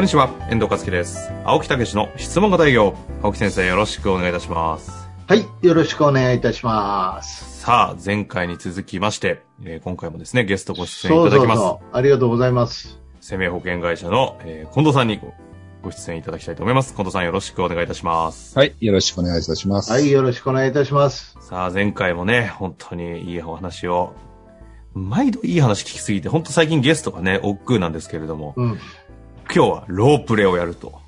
こんにちは、遠藤和樹です。青木武の質問型営業。青木先生、よろしくお願いいたします。はい、よろしくお願いいたします。さあ、前回に続きまして、えー今回もですね、ゲストご出演いただきます。そう、ありがとうございます。生命保険会社の、えー近藤さんにごご出演いただきたいと思います。近藤さん、よろしくお願いいたします。はい、よろしくお願いいたします。はい、よろしくお願いいたします。さあ、前回もね、本当にいいお話を、毎度いい話聞きすぎて、本当最近ゲストがね、億劫なんですけれども、うん。今日はロープレをやると。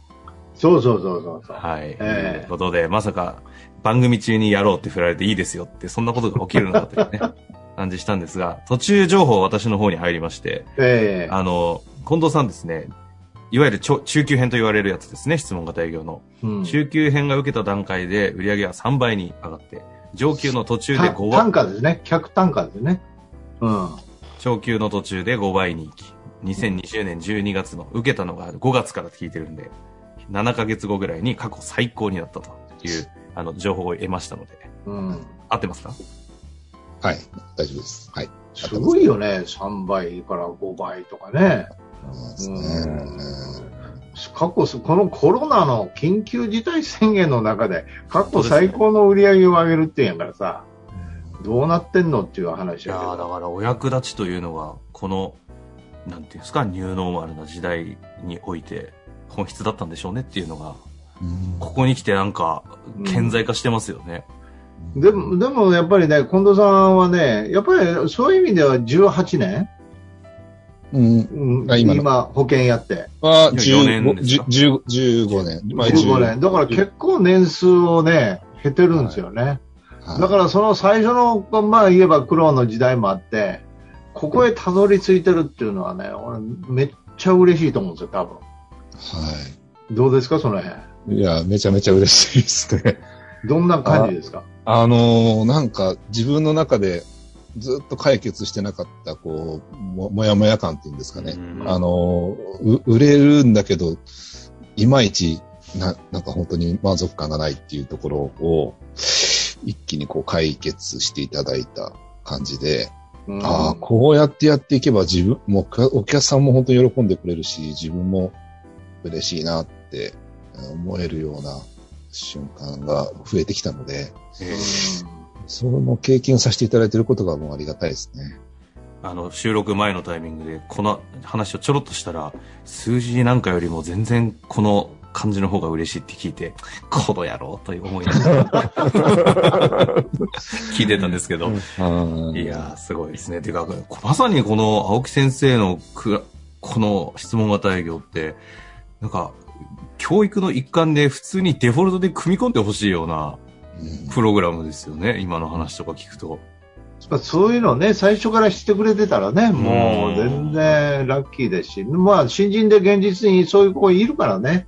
そうそうそうそうそう。はい。ええということで、まさか番組中にやろうって振られていいですよって、そんなことが起きるのかというね、感じしたんですが、途中情報私の方に入りまして、ええあの、近藤さんですね、いわゆる中級編と言われるやつですね、質問型営業の。うん中級編が受けた段階で売り上げは3倍に上がって、上級の途中でた5単倍、価ですね。客単価ですね。うん。上級の途中で5倍に行き、2020年12月の受けたのが5月から聞いてるんで、7ヶ月後ぐらいに過去最高になったという、あの、情報を得ましたので、うん。合ってますか？はい、大丈夫です。はい。すごいよね。3倍から5倍とかね。そうですねうん過去、このコロナの緊急事態宣言の中で、過去最高の売り上げを上げるってんやからさ、どうなってんのっていう話いやーだやけど。からお役立ちというのが、この、なんていうんですか、ニューノーマルな時代において、本質だったんでしょうねっていうのが、うんここに来てなんか、顕在化してますよね。でも、でもやっぱりね、近藤さんはね、やっぱりそういう意味では18年、うん。今の今、保険やって。は、いや4年15ですか？10 15年。まあ15年。だから結構年数をね、経てるんですよね。はいだからその最初の、まあ言えば苦労の時代もあって、ここへたどり着いてるっていうのはね、俺めっちゃ嬉しいと思うんですよ、多分。はどうですか、その辺？い。いや、めちゃめちゃ嬉しいですね。どんな感じですか？あのーなんか自分の中でずっと解決してなかった、こう、ももやもや感っていうんですかね。うんあのーう売れるんだけど、いまいち、な、なんか本当に満足感がないっていうところを、一気にこう解決していただいた感じで、うんああ、こうやってやっていけば自分も、かお客さんも本当に喜んでくれるし、自分も嬉しいなってえー思えるような瞬間が増えてきたので、えーその経験をさせていただいていることがもうありがたいですね。あの、収録前のタイミングで、この話をちょろっとしたら、数字なんかよりも全然この感じの方が嬉しいって聞いて、この野郎と思いながら 聞いてたんですけど、いやー、すごいですね。てか、まさにこの青木先生のくらこの質問型営業って、なんか、教育の一環で普通にデフォルトで組み込んでほしいようなうんプログラムですよね。今の話とか聞くと。まあそういうのね、最初から知ってくれてたらね、もう全然ラッキーですし、まあ新人で現実にそういう子いるからね。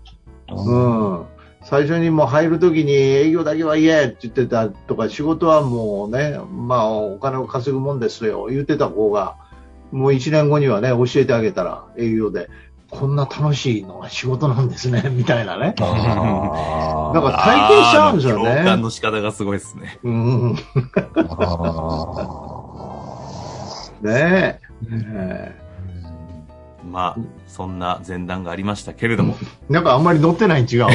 うん。最初にもう入るときに営業だけは言えって言ってたとか、仕事はもうね、まあお金を稼ぐもんですよ、言ってた子が、もう1年後にはね、教えてあげたら営業で、こんな楽しいのが仕事なんですね、みたいなね。あなんか体験しちゃうんですよね。の仕方がすごいですね。うん。ねあえ。えまあ、そんな前段がありましたけれども。えなんかあんまり乗ってないに違う。いやい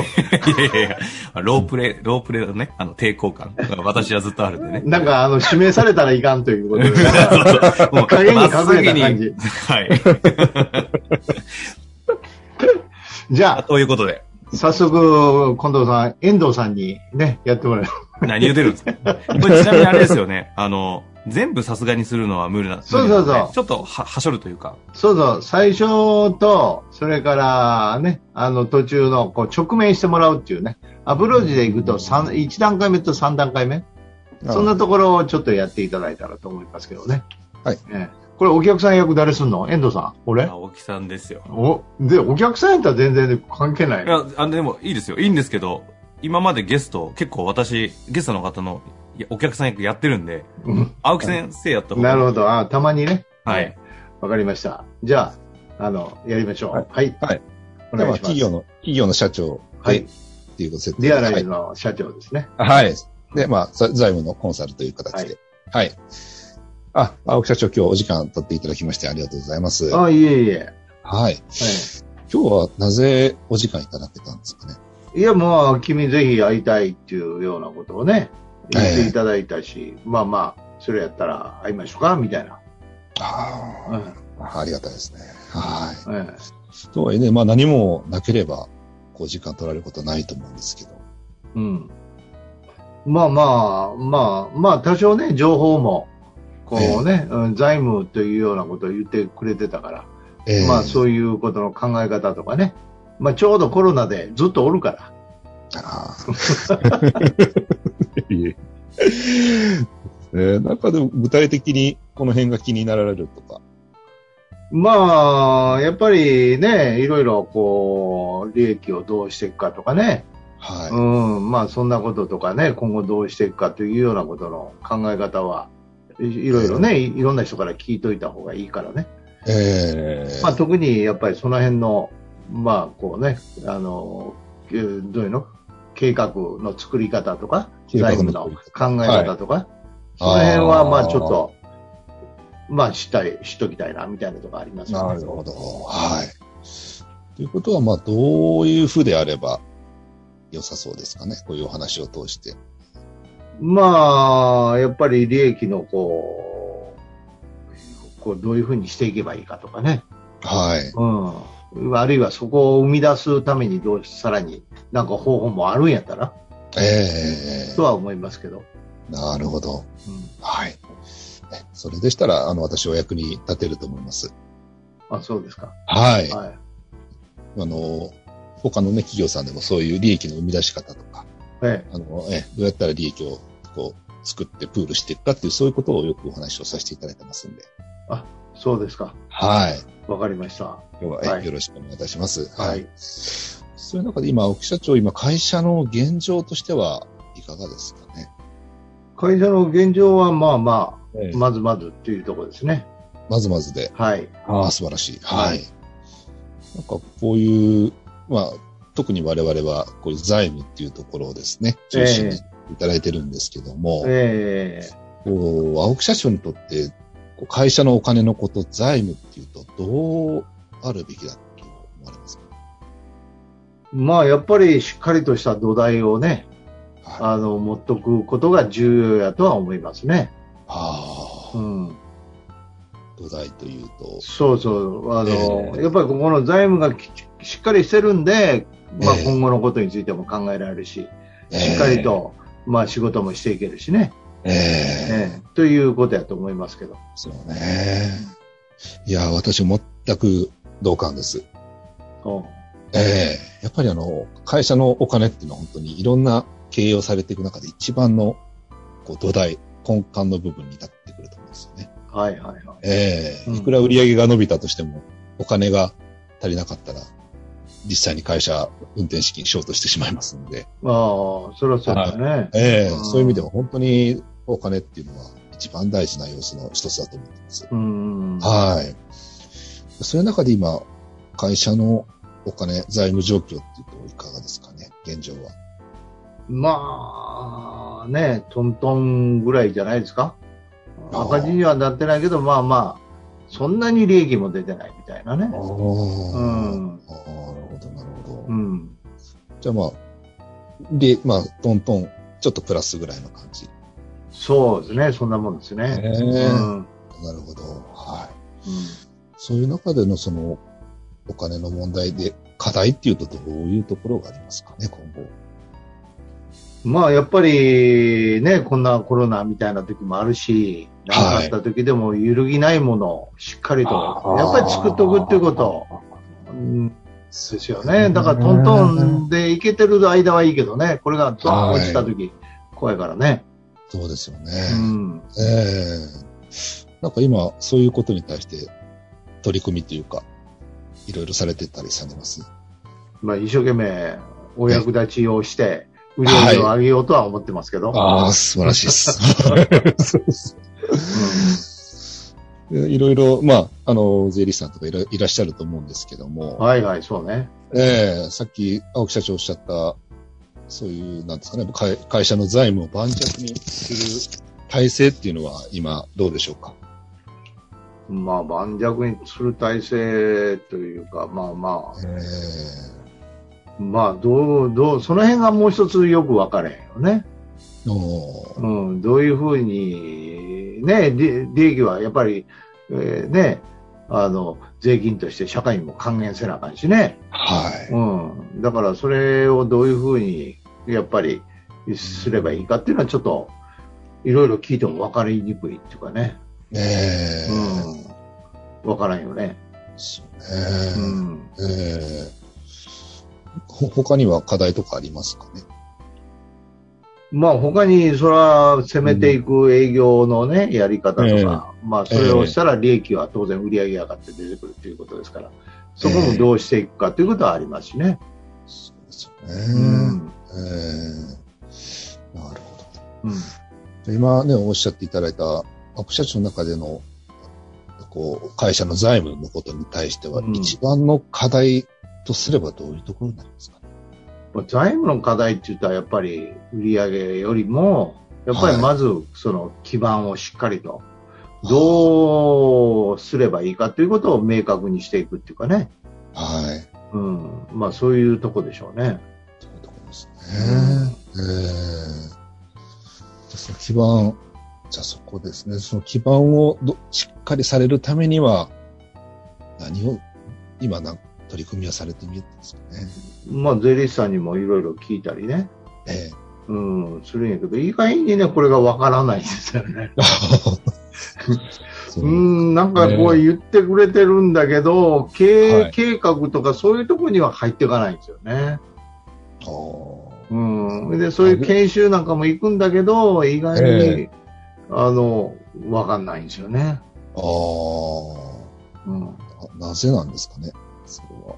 やいや、ロープレイ、ロープレイのね、あの抵抗感。私はずっとあるんでね。なんかあの、指名されたらいかんということで。もう影に隠れた真っ先に感じ。はい。じゃということで、あ、早速、近藤さん、遠藤さんにね、やってもらう。何言うてるんですか？これちなみにあれですよね。あの、全部さすがにするのは無理な。そうそうそうちょっとは、はしょるというか。そうそう、最初と、それからね、あの、途中の、こう、直面してもらうっていうね。アプローチで行くと、三1段階目と3段階目。そんなところをちょっとやっていただいたらと思いますけどね。はいええこれお客さん役誰すんの？遠藤さん俺？青木さんですよ。お、で、お客さんやったら全然関係ないい。や、あの、でもいいですよ。いいんですけど、今までゲスト、結構私、ゲストの方のお客さん役やってるんで、うん青木先生やった方がなるほど。あたまにね。はい。わかりました。じゃあ、あの、やりましょう。はいはい。はい。お願いします。企業の、企業の社長。はい。っていう設定リアライズはいの社長ですね。はい。で、まあ、ざ財務のコンサルという形で。はい。あ、青木社長今日お時間取っていただきましてありがとうございます。あ、いえいえ。はい。はい。今日はなぜお時間いただけたんですかね。いや、まあ、君ぜひ会いたいっていうようなことをね、言っていただいたし、まあまあ、それやったら会いましょうか、みたいな。あうん。あ、ありがたいですね。はい。えとはいえね、まあ何もなければ、こう時間取られることはないと思うんですけど。えうん。まあまあ、まあ、まあ、多少ね、情報も、こうね、うん財務というようなことを言ってくれてたから、えまあそういうことの考え方とかね、まあちょうどコロナでずっとおるから、ああ。いえ。えーなんかでも具体的にこの辺が気になられるとか。まあ、やっぱりね、いろいろこう、利益をどうしていくかとかね、はい。うん、まあそんなこととかね、今後どうしていくかというようなことの考え方は、いいろいろね、いいろんな人から聞いといた方がいいからね。えーまあ特にやっぱりその辺の、まあこうね、あの、えーどういうの？計画の作り方とか、財の務の考え方とか、その辺はまあちょっと、まあ知ったり、知っときたいな、みたいなところありますよねなるほど。はい。ということは、まあ、どういうふうであれば良さそうですかね？こういうお話を通して。まあ、やっぱり利益のこう、こうどういうふうにしていけばいいかとかね。はい。うん。あるいはそこを生み出すためにどうし、さらになんか方法もあるんやったら、ええとは思いますけど。なるほど。うんはい。えそれでしたら、あの、私お役に立てると思います。あ、そうですか。はい。はい。あの、他のね、企業さんでもそういう利益の生み出し方とか、えあの、えどうやったら利益をこう、作ってプールしていくかっていう、そういうことをよくお話をさせていただいてますんで。え、そうですか。はい。わかりました。今日は、えはいよろしくお願いいたします。はい。そういう中で今、奥社長、今、会社の現状としてはいかがですかね？会社の現状はまあまえあ、まずまずっていうところですね。まずまずで。はい。ああ、素晴らしい。はいはい。なんか、こういう、まあ、特に我々は、こういう財務っていうところをですね、中心にいただいてるんですけども、ええこう、青木社長にとって、会社のお金のこと、財務っていうと、どうあるべきだと思われますか？まあ、やっぱりしっかりとした土台をね、はい。あの、持っとくことが重要やとは思いますね。ああ、うん。土台というと、そうそう。あの、ええやっぱりここの財務がきしっかりしてるんで、まあええ今後のことについても考えられるし、しっかりと、まあ仕事もしていけるしね。ええ、ええええということやと思いますけど。そうね。いや、私全く同感です。おええやっぱりあの、会社のお金っていうのは本当にいろんな経営をされていく中で一番のこう土台、根幹の部分になってくると思うんですよね。はいはいはい。うんええいくら売り上げが伸びたとしても、お金が足りなかったら、実際に会社運転資金ショートしてしまいますので、ああ、それはそうだね。ええうんそういう意味では本当にお金っていうのは一番大事な要素の一つだと思ってます。うん。はい。そういう中で今、会社のお金、財務状況っていうといかがですかね、現状は。まあ、ね、トントンぐらいじゃないですか？ああ赤字にはなってないけど、まあまあ、そんなに利益も出てないみたいなね。ああ、うん。なるほど、なるほど。うん。じゃあまあ、で、まあ、トントン、ちょっとプラスぐらいの感じ。そうですね、そんなもんですね。ええうん。なるほど。はい。うんそういう中でのその、お金の問題で、課題っていうとどういうところがありますかね、今後。まあ、やっぱりね、こんなコロナみたいな時もあるし、何かあった時でも揺るぎないものをしっかりと、やっぱり作っておくっていうこと、うん、ですよね。だからトントンでいけてる間はいいけどね、これがドーン落ちた時、怖いからね。そうですよね。うん。ええなんか今、そういうことに対して取り組みというか、いろいろされてたりされますまあ、一生懸命お役立ちをして、売り上げを上げようとは思ってますけど。ああ、素晴らしいです。いろいろ、まあ、あの、税理士さんとかいらいらっしゃると思うんですけども、うんはいはい、そうね。ええさっき青木社長おっしゃった、そういう、なんですかね、会会社の財務を盤石にする体制っていうのは今どうでしょうか？まあ、盤石にする体制というか、まあまえあ、まあ、どう、どう、その辺がもう一つよく分かれへんよね。うん、どういうふうに、ね、利利益はやっぱり、えーね、あの、税金として社会にも還元せなあかんしね。はい。うん。だからそれをどういうふうに、やっぱり、すればいいかっていうのはちょっと、いろいろ聞いても分かりにくいっていうかね。ええうん。分からんよね。そうん。ええほ他には課題とかありますかね？まあ他に、それは攻めていく営業のね、やり方とか、まあそれをしたら利益は当然売り上げ上がって出てくるということですから、そこもどうしていくかということはありますしね。そうですね。ん。ええなるほうん。ど。今ね、おっしゃっていただいた、悪社長の中での、こう、会社の財務のことに対しては、うん一番の課題とすればどういうところになりますかね？まあ財務の課題って言ったらやっぱり売り上げよりも、やっぱりまずその基盤をしっかりと、どうすればいいかということを明確にしていくっていうかね。はい。うん。まあそういうとこでしょうね。そういうところですね。ええじゃあその基盤、じゃあそこですね。その基盤をどしっかりされるためには、何を、今なん取り組みはされてみるんですかね。まあ税理士さんにもいろいろ聞いたりね。ええうん、するんやけど、意外にね、これがわからない んですよね。そうう、ん、なんかこう言ってくれてるんだけど、経営はい計画とかそういうところには入っていかないんですよね。あーうん。で、そういう研修なんかも行くんだけど、意外に、えあの、わかんないんですよね。あうん。あ、なぜなんですかね。それは。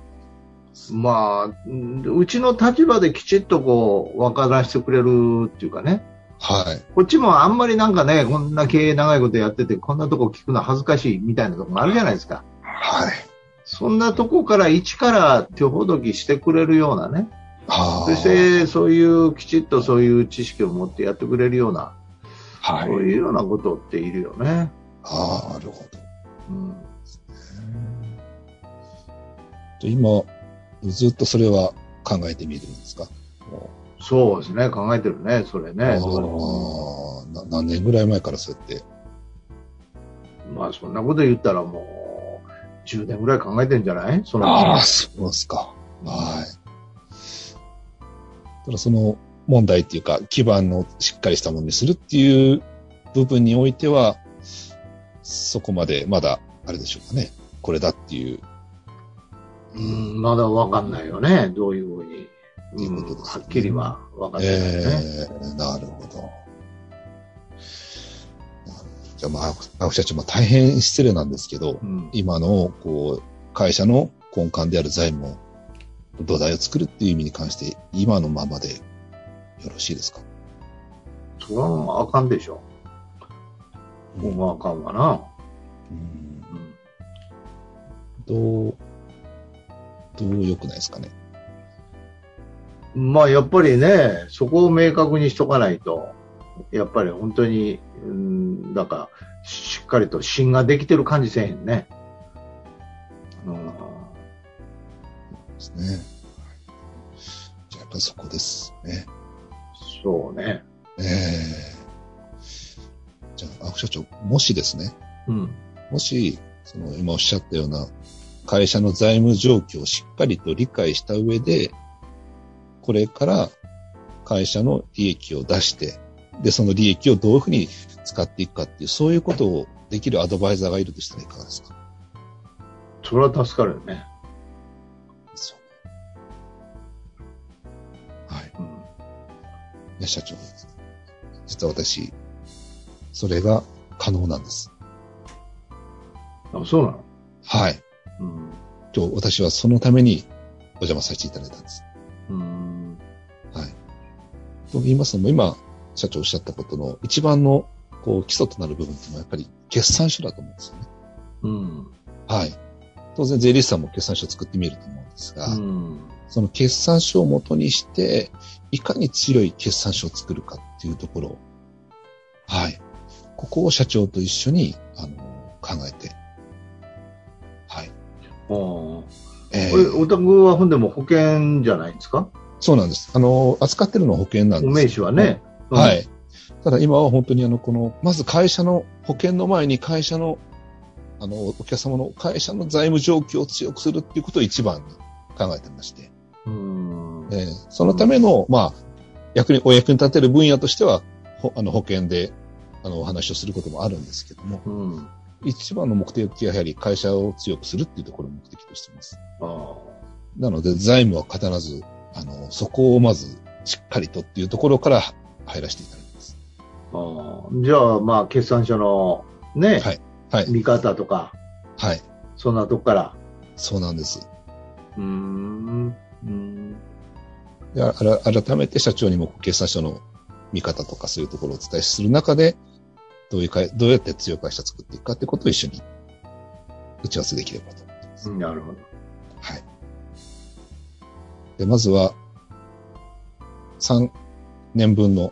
まあ、うちの立場できちっとこう、分からせてくれるっていうかね。はい。こっちもあんまりなんかね、こんな経営長いことやってて、こんなとこ聞くの恥ずかしいみたいなとこもあるじゃないですか。はい。そんなとこから一から手ほどきしてくれるようなね。ああ。そして、そういう、きちっとそういう知識を持ってやってくれるような、はい。そういうようなことっているよね。ああ、なるほど。うん。で今、ずっとそれは考えてみるんですか？もそうですね、考えてるね、それうね。ああな何年ぐらい前からそうやって？まあ、そんなこと言ったらもう、10年ぐらい考えてんじゃない？そのああ、そうですか。はい。ただその問題っていうか、基盤をしっかりしたものにするっていう部分においては、そこまでまだ、あれでしょうかね。これだっていう。うん、まだわかんないよね、どういうふうに。いうはっきりはわかんないよね。ええなるほど。じゃあ、まあ、青木社長、まあ、大変失礼なんですけど、うん今の、こう、会社の根幹である財務を、土台を作るっていう意味に関して、今のままでよろしいですか？それはあかんでしょ。もうあかんわな。うんうんどう、どう良くないですかね？まあやっぱりね、そこを明確にしとかないと、やっぱり本当に、うん、なんか、しっかりと芯ができてる感じせえへんね。うん、ですね。じゃあ、やっぱりそこですね。そうね。ええじゃあ、青木社長、もしですね、うん。もし、その今おっしゃったような会社の財務状況をしっかりと理解した上で、これから会社の利益を出して、で、その利益をどういうふうに使っていくかっていう、そういうことをできるアドバイザーがいるとしたらいかがですか？それは助かるよね。や、社長。実は私、それが可能なんです。あ、そうなの？はい。うん。今日私はそのためにお邪魔させていただいたんです。うん。はい。と言いますのも、今、社長おっしゃったことの一番の、こう、基礎となる部分っていうのはやっぱり決算書だと思うんですよね。うん。はい。当然、税理士さんも決算書を作ってみると思うんですが、うん。その決算書をもとにして、いかに強い決算書を作るかっていうところ、はい。ここを社長と一緒に、あの、考えて、はい。おえこれ、お宅はほんでも保険じゃないですか？そうなんです。あの、扱ってるのは保険なんです。お名刺はね。うんは。い。ただ今は本当にあの、この、まず会社の、保険の前に会社の、あの、お客様の会社の財務状況を強くするっていうことを一番に考えてまして、うん。えーそのための、まあ、役に、お役に立てる分野としては、ほあの、保険で、あの、お話をすることもあるんですけども、うん。一番の目的はやはり会社を強くするっていうところを目的としています。あなので、財務は必ず、あの、そこをまず、しっかりとっていうところから入らせていただきます。あじゃあ、まあ、決算書のね、はい。はい。見方とか、はい。そんなとこから。そうなんです。うーん。うん。改めて社長にも決算書の見方とかそういうところをお伝えする中で、どういう会、どうやって強い会社を作っていくかってことを一緒に打ち合わせできればと思います。なるほど。はい。で、まずは、3年分の、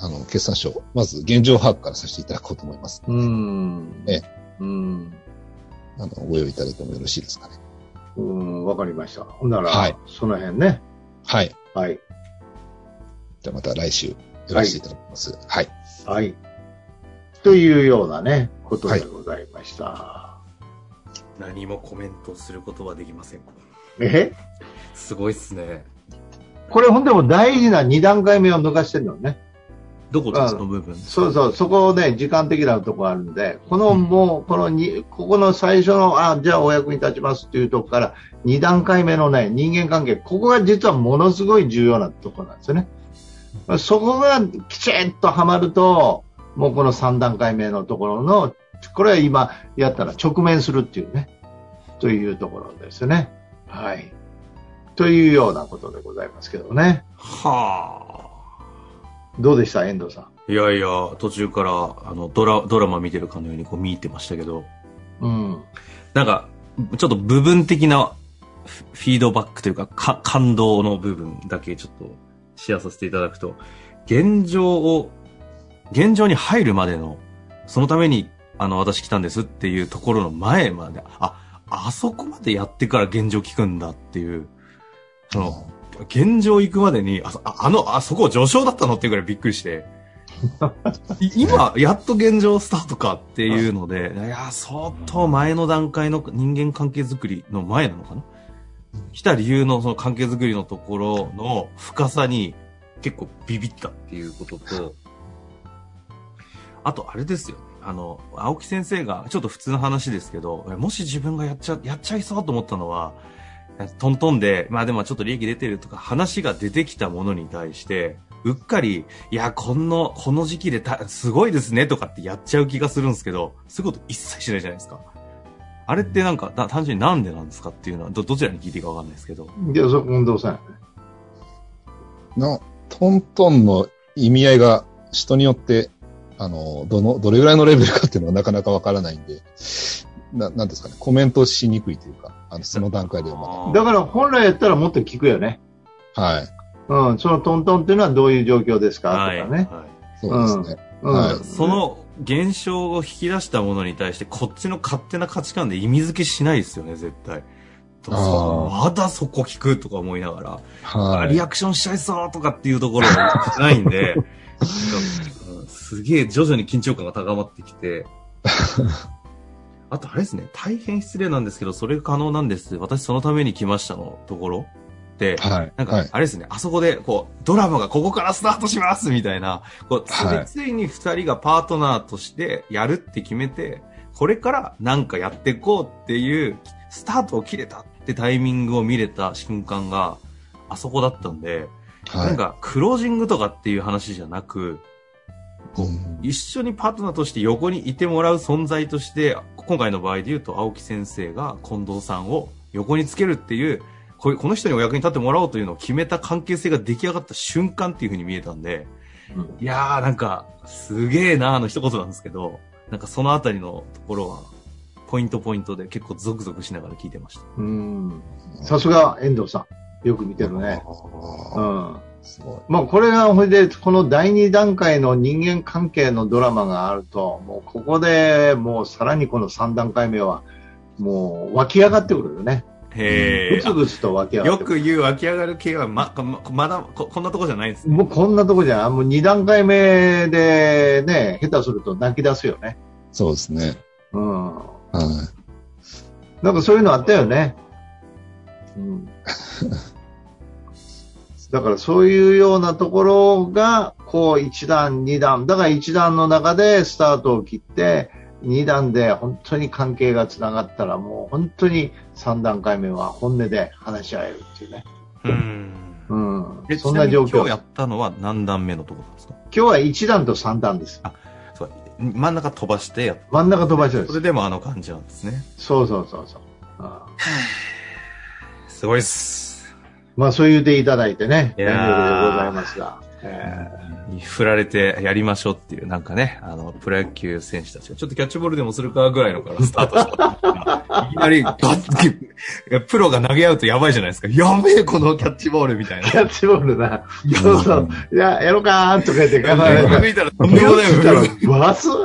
あの、決算書、まず現状把握からさせていただこうと思います。うーん。えうん。あの、ご用意いただいてもよろしいですかね。うん、わかりました。ほんなら、はいその辺ね。はい。はい。じゃあまた来週、よろしくいただきます。はい。はい。というようなね、ことでございました。何もコメントすることはできません。え？すごいっすね。これほんでも大事な2段階目を抜かしてるのね。どこであその部分そうそう、そこね、時間的なとこあるんで、このもう、このに、ここの最初の、あ、じゃあお役に立ちますっていうとこから、2段階目のね、人間関係、ここが実はものすごい重要なとこなんですよね。そこがきちんとはまると、もうこの3段階目のところの、これは今やったら直面するっていうね、というところですね。はい。というようなことでございますけどね。はあ。どうでした、遠藤さん？いやいや、途中から、あの、ドラ、ドラマ見てるかのようにこう見入ってましたけど、うん。なんか、ちょっと部分的なフフィードバックというか、か感動の部分だけちょっとシェアさせていただくと、現状を、現状に入るまでの、そのために、あの、私来たんですっていうところの前まで、あ、あそこまでやってから現状聞くんだっていう、その、現状行くまでに、あそああの、あそこ序章だったのっていうぐらいびっくりして、い 今、やっと現状スタートかっていうので、いや、相当前の段階の人間関係づくりの前なのかな？来た理由のその関係づくりのところの深さに結構ビビったっていうことと、あとあれですよね。あの、青木先生が、ちょっと普通の話ですけど、もし自分がやっちゃ、やっちゃいそうと思ったのは、トントンで、まあでもちょっと利益出てるとか話が出てきたものに対して、うっかり、いや、この、この時期でた、すごいですねとかってやっちゃう気がするんですけど、そういうこと一切しないじゃないですか。あれってなんか、だ単純になんでなんですかっていうのは、ど、どちらに聞いていいかわかんないですけど。いや、そこ、遠藤さん。の、トントンの意味合いが人によって、あの、どの、どれぐらいのレベルかっていうのはなかなかわからないんで、な、なんですかね、コメントしにくいというか、あの、その段階ではまだから本来やったらもっと聞くよね。だ。はい。うん、そのトントンっていうのはどういう状況ですかとかはい。ね。はそうですね。うん。はいい。その現象を引き出したものに対して、こっちの勝手な価値観で意味付けしないですよね、絶対。まだそこ聞くとか思いながら。はい。リアクションしちゃいそうとかっていうところがないんで、うんすげえ徐々に緊張感が高まってきて、あとあれですね、大変失礼なんですけど、それが可能なんです。私そのために来ましたのところで、はい。なんかはい、あれですね、あそこで、こう、ドラマがここからスタートしますみたいな、こう、つはいいついに二人がパートナーとしてやるって決めて、これからなんかやっていこうっていう、スタートを切れたってタイミングを見れた瞬間が、あそこだったんで、はい。なんか、クロージングとかっていう話じゃなく、うん一緒にパートナーとして横にいてもらう存在として、今回の場合で言うと、青木先生が近藤さんを横につけるっていう、こういうこの人にお役に立ってもらおうというのを決めた関係性が出来上がった瞬間っていう風に見えたんで、うんいやーなんか、すげえなーの一言なんですけど、なんかそのあたりのところは、ポイントポイントで結構ゾクゾクしながら聞いてました。うん。さすが遠藤さん。よく見てるね。うあん。ーすごい。まあこれが、ほいで、この第二段階の人間関係のドラマがあると、もうここでもうさらにこの三段階目は、もう湧き上がってくるよね。へぐつぐつと湧き上がよってくる。く言う湧き上がる系はま、ままだこ、こんなとこじゃないんですね。もうこんなとこじゃん。もう二段階目でね、下手すると泣き出すよね。そうですね。うん。はい。なんかそういうのあったよね。うん。だからそういうようなところが、こう一段、二段。だから一段の中でスタートを切って、二段で本当に関係がつながったら、もう本当に三段階目は本音で話し合えるっていうね。うん。うんえ。そんな状況。今日やったのは何段目のところですか？今日は一段と三段です。そう真ん中飛ばしてやっ真ん中飛ばして。それでもあの感じなんですね。そうそうそうそう。ああ すごいっす。まあそう言っていただいてね、いやー遠慮でございますが。え振られてやりましょうっていう、なんかね、あの、プロ野球選手たちが、ちょっとキャッチボールでもするかぐらいのからスタートした。いきなり、ガッて、プロが投げ合うとやばいじゃないですか。やべえ、このキャッチボールみたいなー。キャッチボールな。そうそう。いや、やろうかーんとか言って、頑張れ。抜いたらとんでもないバス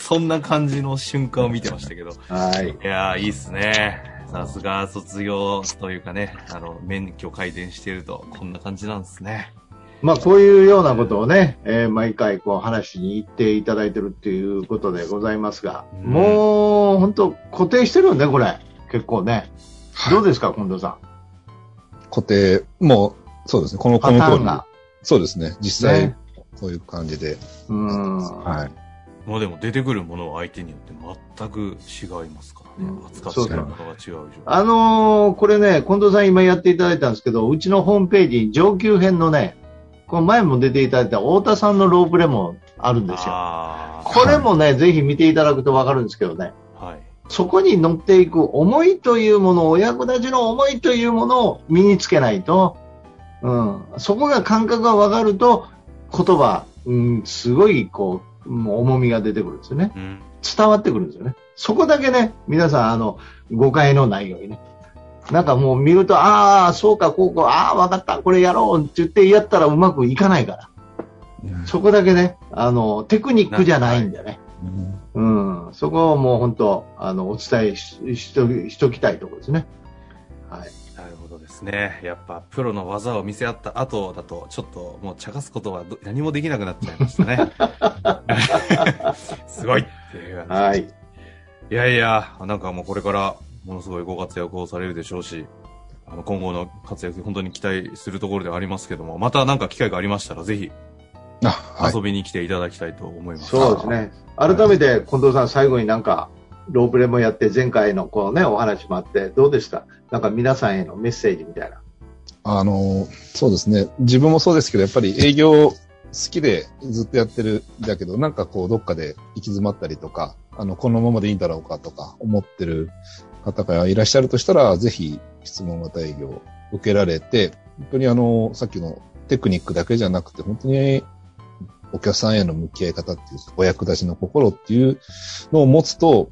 そんな感じの瞬間を見てましたけど。はい。いやー、いいっすね。さすが卒業というかね、あの、免許改善してると、こんな感じなんですね。まあ、こういうようなことをね、えー毎回こう話しに行っていただいてるっていうことでございますが、うんもう、本当固定してるよね、これ。結構ね。どうですか、近藤さん？固定、もう、そうですね。この、パこの通。そうですね。実際、ねこういう感じで。うん。はい。もうでも出てくるものは相手によって全く違いますからねう。ん扱ってるものが違う以上。あのーこれね、近藤さん今やっていただいたんですけど、うちのホームページに上級編のね、この前も出ていただいた太田さんのロープレもあるんですよ。あこれもね、ぜひ見ていただくとわかるんですけどね、ーはい。そこに乗っていく思いというもの、お役立ちの思いというものを身につけないと、うん、そこが感覚がわかると、言葉、うん、すごいこう、もう重みが出てくるんですよね。うん。伝わってくるんですよね。そこだけね、皆さん、あの、誤解のないようにね。なんかもう見ると、ああ、そうか、こうこう、ああ、わかった、これやろうって言ってやったらうまくいかないから。そこだけね、あの、テクニックじゃないんだよね。うん。そこをもう本当、あの、お伝えししとしときたいところですね。はい。ですね。やっぱプロの技を見せ合った後だと、ちょっともう茶化すことはど何もできなくなっちゃいましたね。すごいっていう感じ。はい。いやいや、なんかもうこれからものすごいご活躍をされるでしょうし、あの今後の活躍本当に期待するところではありますけども、またなんか機会がありましたらぜひあ、はい。遊びに来ていただきたいと思います。そうですね。改めて、近藤さん、最後になんか、ロープレもやって、前回のこうね、お話もあって、どうでした？なんか皆さんへのメッセージみたいな。あの、そうですね。自分もそうですけど、やっぱり営業好きでずっとやってるんだけど、なんかこう、どっかで行き詰まったりとか、あの、このままでいいんだろうかとか思ってる方がいらっしゃるとしたら、ぜひ質問型営業受けられて、本当にあの、さっきのテクニックだけじゃなくて、本当にお客さんへの向き合い方っていう、お役立ちの心っていうのを持つと、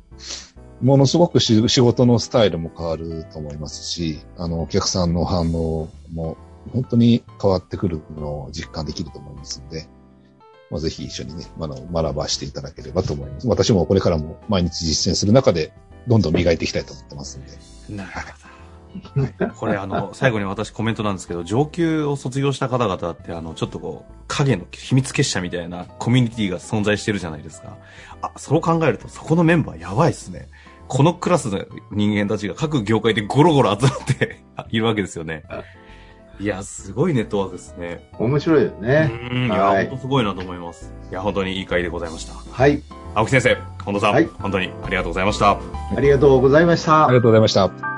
ものすごく仕事のスタイルも変わると思いますし、あの、お客さんの反応も本当に変わってくるのを実感できると思いますので、まあ、ぜひ一緒にね、あの、学ばしていただければと思います。私もこれからも毎日実践する中で、どんどん磨いていきたいと思ってますんで。なるほど。これあの、最後に私コメントなんですけど、上級を卒業した方々ってあの、ちょっとこう、影の秘密結社みたいなコミュニティが存在してるじゃないですか。あ、そう考えるとそこのメンバーやばいっすね。このクラスの人間たちが各業界でゴロゴロ集まって いるわけですよね。いや、すごいネットワークですね。面白いですうね。ん、いや、はい本当すごいなと思います。いや、本当にいい回でございました。はい。青木先生、近藤さん、はい本当にありがとうございました。ありがとうございましたあり。がとうございました。